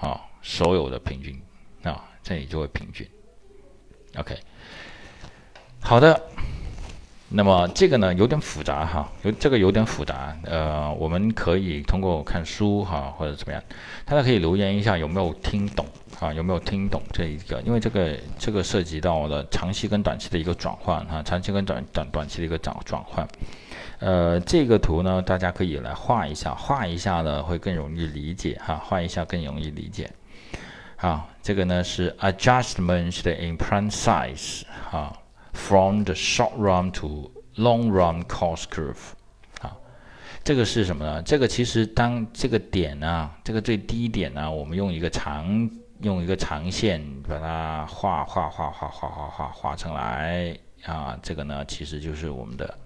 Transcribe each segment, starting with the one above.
啊，所有的平均啊，这里就会平均。OK，好的。那么这个呢有点复杂哈，有这个有点复杂，呃，我们可以通过看书哈或者怎么样，大家可以留言一下有没有听懂啊，有没有听懂这一个？因为这个这个涉及到了长期跟短期的一个转换哈，长期跟短短短期的一个转转换。呃，这个图呢大家可以来画一下，画一下呢会更容易理解哈，画一下更容易理解。好，这个呢是 adjustment 的 in prime size 哈。From the short run to long run cost curve，啊，这个是什么呢？这个其实当这个点呢，这个最低点呢，我们用一个长用一个长线把它画画画画画画画画成来啊，这个呢其实就是我们的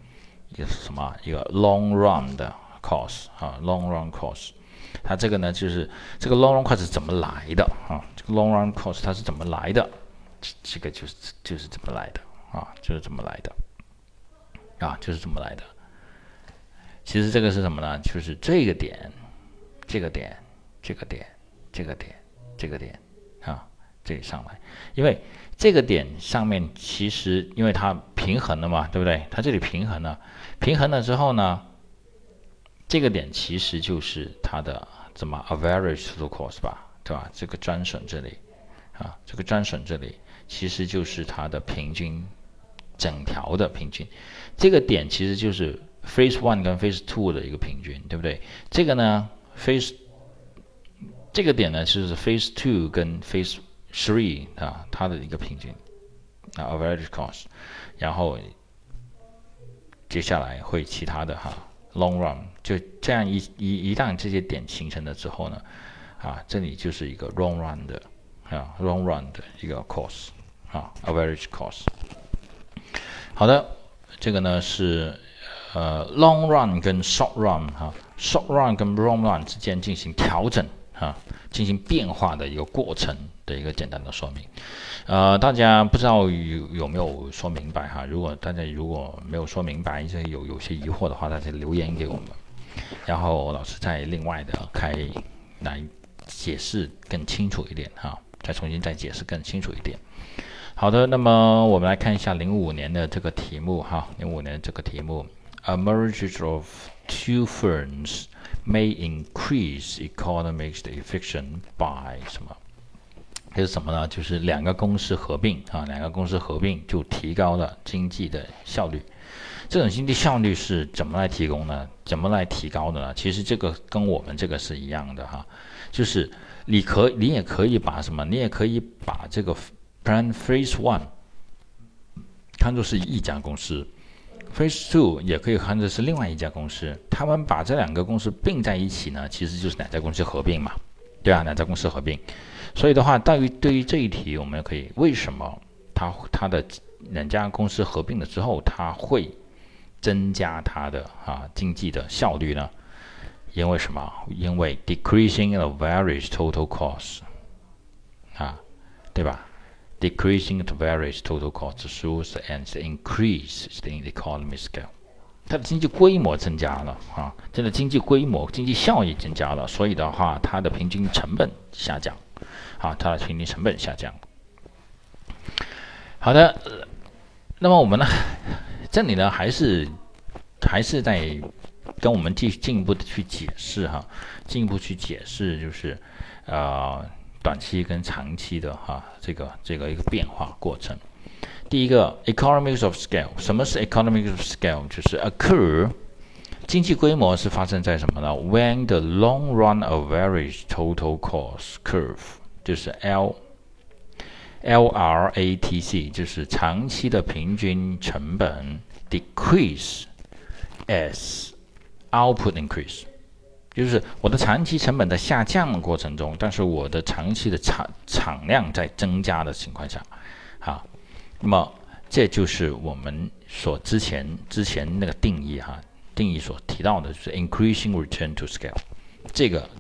一个什么一个 long run 的 cost 啊，long run cost，它这个呢就是这个 long run cost 是怎么来的啊？这个 long run cost 它是怎么来的？这这个就是就是怎么来的？啊，就是怎么来的，啊，就是怎么来的。其实这个是什么呢？就是这个点，这个点，这个点，这个点，这个点，啊，这里上来，因为这个点上面其实因为它平衡了嘛，对不对？它这里平衡了，平衡了之后呢，这个点其实就是它的怎么 average total cost 吧，对吧？这个专损这里，啊，这个专损这里其实就是它的平均。整条的平均，这个点其实就是 phase one 跟 phase two 的一个平均，对不对？这个呢，phase 这个点呢就是 phase two 跟 phase three 啊，它的一个平均啊，average cost。然后接下来会其他的哈，long run 就这样一一一旦这些点形成了之后呢，啊，这里就是一个 long run 的啊，long run 的一个 cost 啊，average cost。好的，这个呢是呃 long run 跟 short run 哈，short run 跟 long run 之间进行调整哈，进行变化的一个过程的一个简单的说明。呃，大家不知道有有没有说明白哈？如果大家如果没有说明白，这有有些疑惑的话，大家留言给我们，然后老师再另外的开来解释更清楚一点哈，再重新再解释更清楚一点。好的，那么我们来看一下零五年的这个题目哈，零五年这个题目，A merge of two firms may increase economics efficiency by 什么？这是什么呢？就是两个公司合并啊，两个公司合并就提高了经济的效率。这种经济效率是怎么来提供呢？怎么来提高的呢？其实这个跟我们这个是一样的哈，就是你可你也可以把什么？你也可以把这个。Plan Phase One 看作是一家公司，Phase Two 也可以看作是另外一家公司。他们把这两个公司并在一起呢，其实就是两家公司合并嘛，对啊，两家公司合并。所以的话，对于对于这一题，我们可以为什么它它的两家公司合并了之后，它会增加它的啊经济的效率呢？因为什么？因为 decreasing the various total cost 啊，对吧？decreasing the various total cost shows and increase in the economy scale。它的经济规模增加了啊，这个经济规模、经济效益增加了，所以的话，它的平均成本下降，啊，它的平均成本下降。好的，那么我们呢，这里呢还是还是在跟我们进进一步的去解释哈，进一步去解释就是啊。短期跟长期的哈，这个这个一个变化过程。第一个，economies of scale，什么是 economies of scale？就是 occur 经济规模是发生在什么呢？When the long run average total cost curve，就是 L L R A T C，就是长期的平均成本 decrease as output increase。就是我的长期成本在下降的过程中，但是我的长期的产产量在增加的情况下，好，那么这就是我们所之前之前那个定义哈，定义所提到的就是 increasing return to scale，这个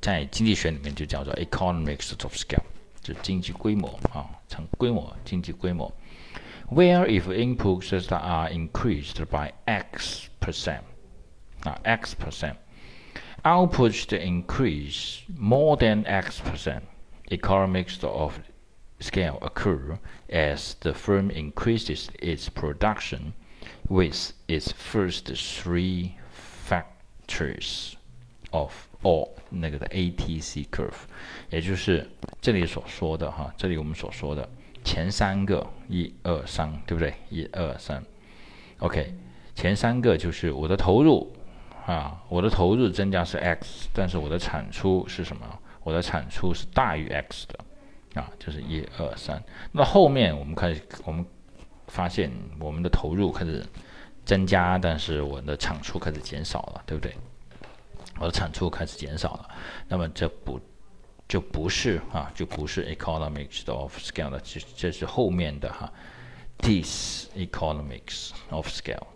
在经济学里面就叫做 economics of scale，就经济规模啊，成规模经济规模，where if inputs are increased by x percent 啊 x percent。output should increase more than X percent. Economics of scale occur as the firm increases its production with its first three factors of all 那个的 ATC curve，也就是这里所说的哈，这里我们所说的前三个一二三，对不对？一二三，OK，前三个就是我的投入 啊，我的投入增加是 X，但是我的产出是什么？我的产出是大于 X 的啊，就是一二三。那后面我们开始，我们发现我们的投入开始增加，但是我的产出开始减少了，对不对？我的产出开始减少了，那么这不就不是啊，就不是 economics of scale 了，这这是后面的哈，this economics of scale，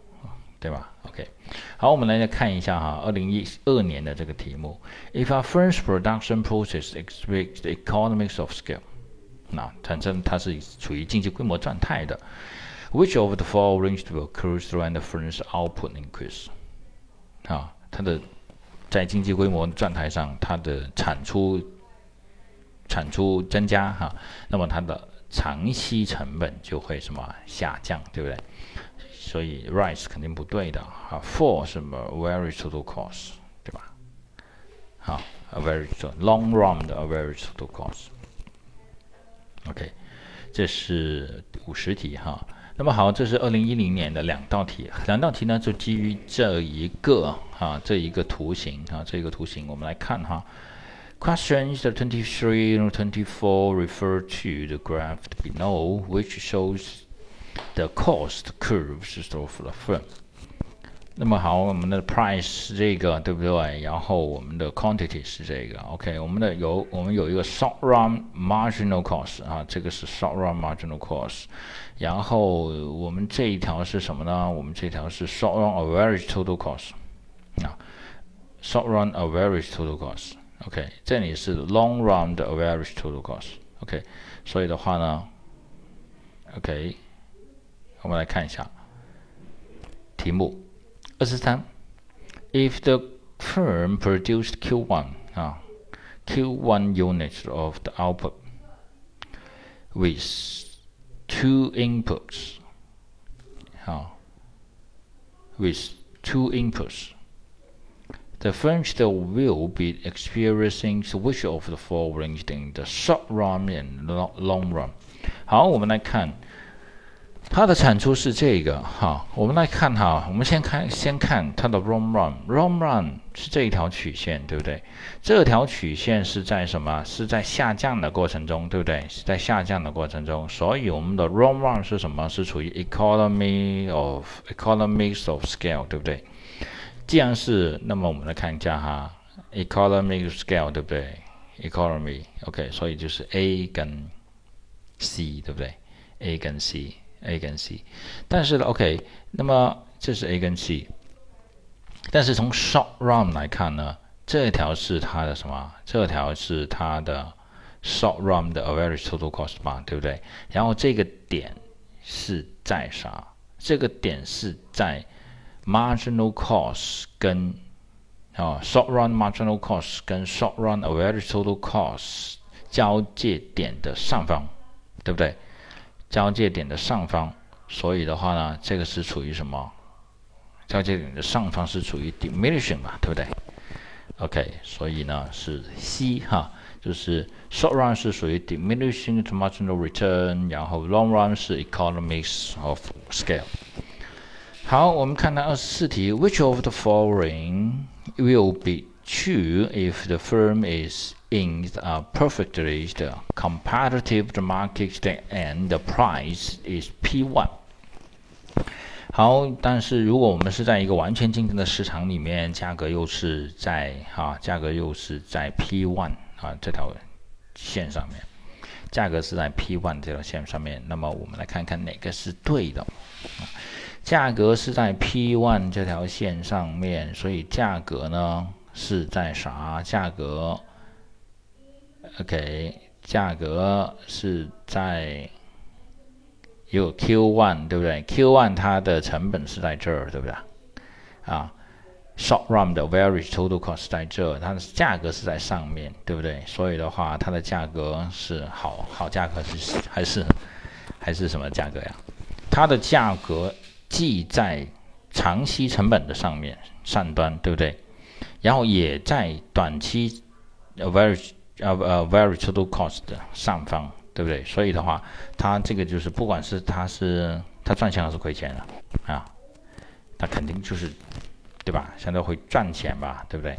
对吧？OK，好，我们来再看一下哈，二零一二年的这个题目，If a firm's production process exhibits the economics of scale，那产生它是处于经济规模状态的，Which of the following will occur when the firm's output increase？啊，它的在经济规模状态上，它的产出产出增加哈，那么它的长期成本就会什么下降，对不对？所以 rise 肯定不对的哈。For 什么 average total cost，对吧？好，average long run 的 average total cost。OK，这是五十题哈。那么好，这是二零一零年的两道题，两道题呢就基于这一个啊这一个图形啊这一个图形，我们来看哈。Questions twenty three and twenty four refer to the graph below, which shows the cost curves of the firm. 那么好，我们的 price 是这个，对不对？然后我们的 quantity 是这个，OK。我们的有我们有一个 short run marginal cost 啊，这个是 short run marginal cost。然后我们这一条是什么呢？我们这条是 short run average total cost 啊，short run average total cost。 OK，这里是 long run 的 average total cost。OK，所以的话呢，OK，我们来看一下题目。二十三，If the firm produced Q1 啊，Q1 units of the output with two inputs 啊，with two inputs, The firm still will be experiencing which of the following in the short run and long run？好，我们来看。它的产出是这个哈，我们来看哈，我们先看先看它的 long run，long run 是这一条曲线，对不对？这条曲线是在什么？是在下降的过程中，对不对？是在下降的过程中，所以我们的 long run 是什么？是处于 economy of economics of scale，对不对？既然是，那么我们来看一下哈，economic scale，对不对？economy，OK，所以就是 A 跟 C，对不对？A 跟 C。A 跟 C，但是呢，OK，那么这是 A 跟 C，但是从 short run 来看呢，这条是它的什么？这条是它的 short run 的 average total cost 吧，对不对？然后这个点是在啥？这个点是在 marginal cost 跟啊 short run marginal cost 跟 short run average total cost 交界点的上方，对不对？交界点的上方，所以的话呢，这个是处于什么？交界点的上方是处于 diminishing 嘛，对不对？OK，所以呢是 C 哈，就是 short run 是属于 diminishing marginal return，然后 long run 是 economies of scale。好，我们看到二十四题，Which of the following will be true if the firm is in a perfectly competitive market and the price is P1。好，但是如果我们是在一个完全竞争的市场里面，价格又是在哈，价格又是在 P1 啊这条线上面，价格是在 P1 这条线上面，那么我们来看看哪个是对的。价格是在 P one 这条线上面，所以价格呢是在啥？价格？OK，价格是在有 Q one 对不对？Q one 它的成本是在这儿对不对？啊，short run 的 average total cost 在这，它的价格是在上面，对不对？所以的话，它的价格是好好价格是还是还是什么价格呀？它的价格既在长期成本的上面上端，对不对？然后也在短期 average 呃呃 average total cost 的上方，对不对？所以的话，它这个就是不管是它是它赚钱还是亏钱了啊，它肯定就是。对吧？相对会赚钱吧，对不对？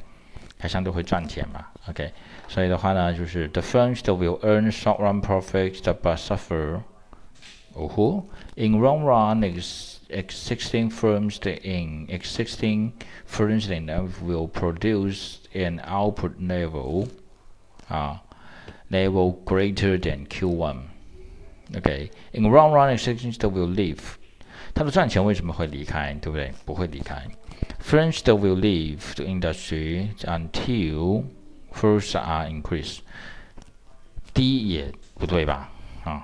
它相对会赚钱嘛，OK。所以的话呢，就是 the firms that will earn short-run profits but suffer. Oh, in long run, is existing firms that in existing firms that will produce an output level, uh, level greater than Q1. Okay. In long run, existing that will leave. 它的赚钱为什么会离开？对不对？不会离开。French will leave the industry until first are increased。第一也不对吧？啊，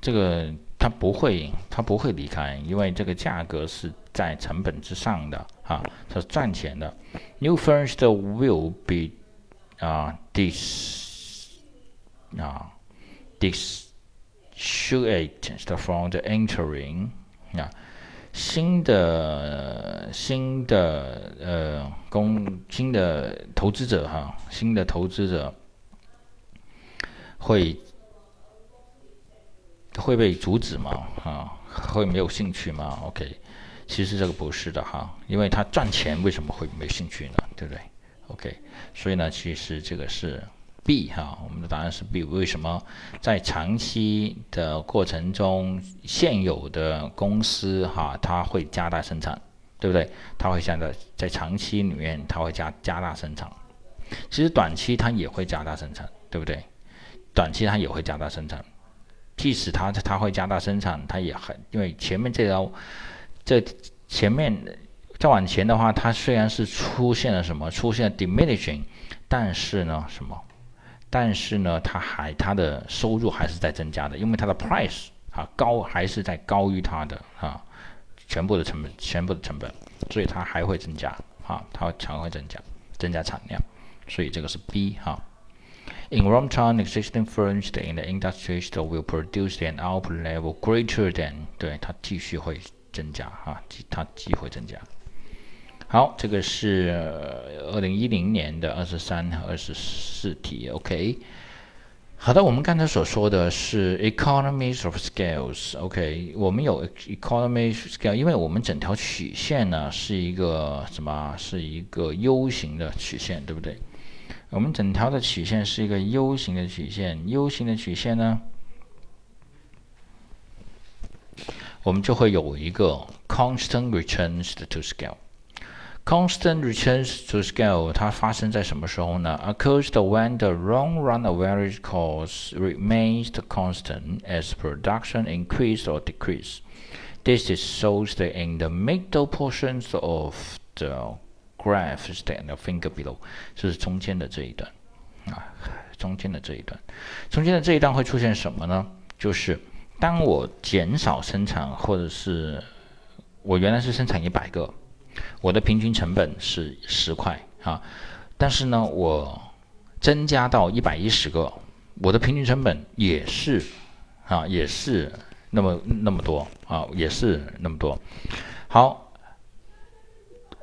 这个 它不会，它不会离开，因为这个价格是在成本之上的啊，它是赚钱的。New first will be 啊 dis 啊，dissuade from the entering 啊。新的新的呃公新的投资者哈，新的投资者会会被阻止吗？啊，会没有兴趣吗？OK，其实这个不是的哈，因为他赚钱为什么会没兴趣呢？对不对？OK，所以呢，其实这个是。B 哈，我们的答案是 B。为什么在长期的过程中，现有的公司哈，它会加大生产，对不对？它会现在在长期里面，它会加加大生产。其实短期它也会加大生产，对不对？短期它也会加大生产，即使它它会加大生产，它也很因为前面这条这前面再往前的话，它虽然是出现了什么，出现了 diminishing，但是呢，什么？但是呢，它还它的收入还是在增加的，因为它的 price 啊高还是在高于它的啊全部的成本，全部的成本，所以它还会增加啊，它常会增加增加产量，所以这个是 B 哈。In long term, existing firms in the industry still will produce an output level greater than 对它继续会增加啊，它继续会增加。好，这个是二零一零年的二十三和二十四题，OK。好的，我们刚才所说的是 economies of scales，OK。我们有 economies scale，因为我们整条曲线呢是一个什么？是一个 U 型的曲线，对不对？我们整条的曲线是一个 U 型的曲线，U 型的曲线呢，我们就会有一个 constant returns to scale。Constant returns to scale，它发生在什么时候呢？Occurs when the long-run average cost remains constant as production increase or decrease. This is shows that in the middle portions of the graph that the finger below，就是中间的这一段啊，中间的这一段，中间的这一段会出现什么呢？就是当我减少生产，或者是我原来是生产一百个。我的平均成本是十块啊，但是呢，我增加到一百一十个，我的平均成本也是啊，也是那么那么多啊，也是那么多。好，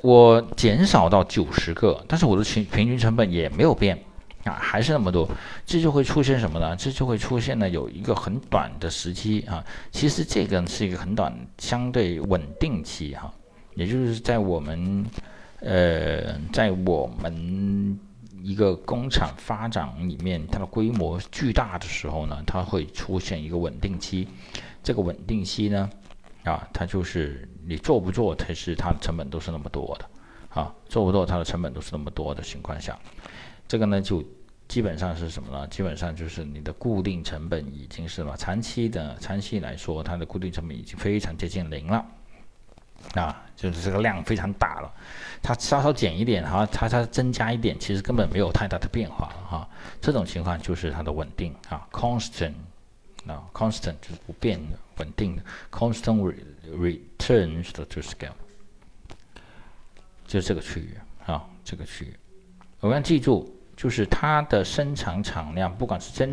我减少到九十个，但是我的平平均成本也没有变啊，还是那么多，这就会出现什么呢？这就会出现呢有一个很短的时期啊，其实这个是一个很短相对稳定期哈。也就是在我们，呃，在我们一个工厂发展里面，它的规模巨大的时候呢，它会出现一个稳定期。这个稳定期呢，啊，它就是你做不做，它是它的成本都是那么多的，啊，做不做它的成本都是那么多的情况下，这个呢就基本上是什么呢？基本上就是你的固定成本已经是了长期的长期来说，它的固定成本已经非常接近零了。啊，就是这个量非常大了，它稍稍减一点哈，它它增加一点，其实根本没有太大的变化哈。这种情况就是它的稳定啊，constant 啊，constant 就是不变的、稳定的，constant returns to scale。就是这个区域啊，这个区域。我们要记住，就是它的生产产量，不管是真